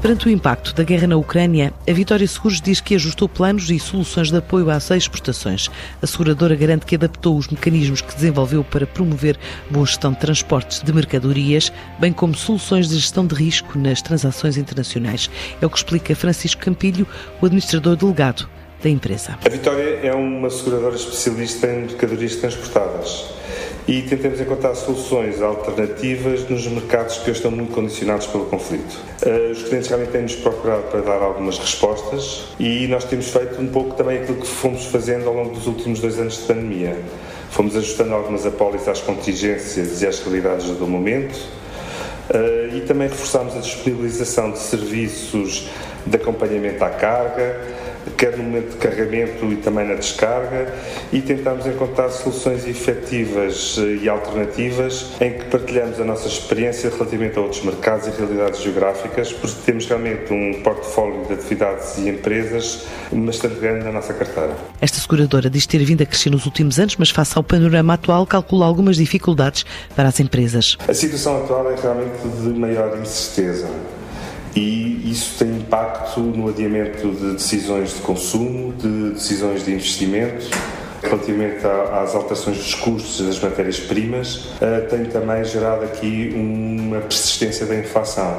Perante o impacto da guerra na Ucrânia, a Vitória Seguros diz que ajustou planos e soluções de apoio às exportações. A seguradora garante que adaptou os mecanismos que desenvolveu para promover boa gestão de transportes de mercadorias, bem como soluções de gestão de risco nas transações internacionais. É o que explica Francisco Campilho, o administrador delegado da empresa. A Vitória é uma seguradora especialista em mercadorias transportadas e tentamos encontrar soluções alternativas nos mercados que estão muito condicionados pelo conflito. Uh, os clientes realmente têm-nos procurado para dar algumas respostas e nós temos feito um pouco também aquilo que fomos fazendo ao longo dos últimos dois anos de pandemia. Fomos ajustando algumas apólices às contingências e às realidades do momento uh, e também reforçámos a disponibilização de serviços de acompanhamento à carga, quer no momento de carregamento e também na descarga, e tentamos encontrar soluções efetivas eh, e alternativas em que partilhamos a nossa experiência relativamente a outros mercados e realidades geográficas, porque temos realmente um portfólio de atividades e empresas bastante grande na nossa carteira. Esta seguradora diz ter vindo a crescer nos últimos anos, mas face ao panorama atual, calcula algumas dificuldades para as empresas. A situação atual é realmente de maior incerteza e isso tem impacto no adiamento de decisões de consumo, de decisões de investimento. Relativamente às alterações dos custos das matérias-primas, eh, tem também gerado aqui uma persistência da inflação.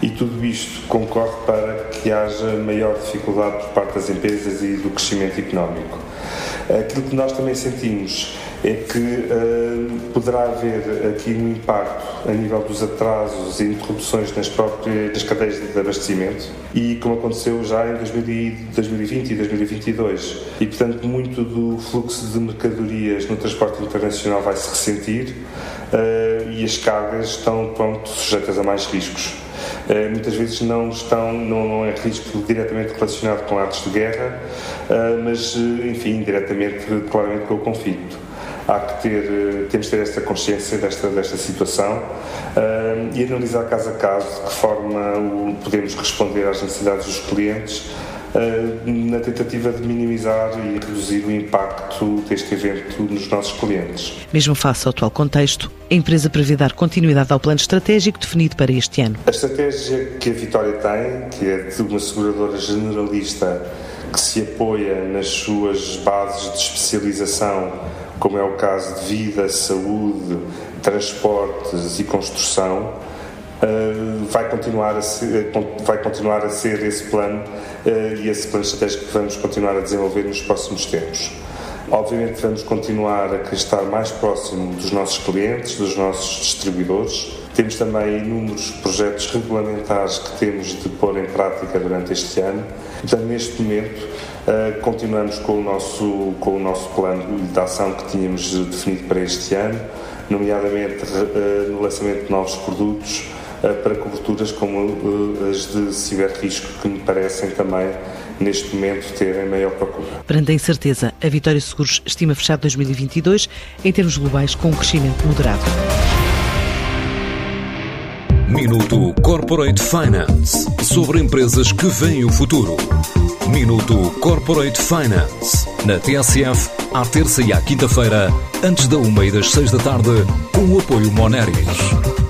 E tudo isto concorre para que haja maior dificuldade por parte das empresas e do crescimento económico. Aquilo que nós também sentimos é que uh, poderá haver aqui um impacto a nível dos atrasos e interrupções nas próprias nas cadeias de abastecimento e como aconteceu já em 2020 e 2022 e portanto muito do fluxo de mercadorias no transporte internacional vai se ressentir uh, e as cargas estão pronto, sujeitas a mais riscos. Uh, muitas vezes não estão, não, não é risco diretamente relacionado com atos de guerra, uh, mas enfim, diretamente, claramente com o conflito. Há que ter, eh, temos de ter esta consciência desta, desta situação e analisar caso a caso de que forma podemos responder às necessidades dos clientes na tentativa de minimizar e reduzir o impacto deste evento nos nossos clientes. Mesmo face ao atual contexto, a empresa prevê dar continuidade ao plano estratégico definido para este ano. A estratégia que a Vitória tem, que é de uma seguradora generalista que se apoia nas suas bases de especialização como é o caso de vida, saúde, transportes e construção, Uh, vai, continuar a ser, vai continuar a ser esse plano uh, e esse plano estratégico que vamos continuar a desenvolver nos próximos tempos. Obviamente vamos continuar a estar mais próximo dos nossos clientes, dos nossos distribuidores. Temos também inúmeros projetos regulamentares que temos de pôr em prática durante este ano. Portanto, neste momento, continuamos com o, nosso, com o nosso plano de ação que tínhamos definido para este ano, nomeadamente no lançamento de novos produtos para coberturas como as de ciberrisco, que me parecem também neste momento terem maior procura. Perante a incerteza, a Vitória Seguros estima fechar 2022 em termos globais com um crescimento moderado. Minuto Corporate Finance sobre empresas que veem o futuro. Minuto Corporate Finance na TSF à terça e à quinta-feira, antes da uma e das seis da tarde, com o apoio Moneris.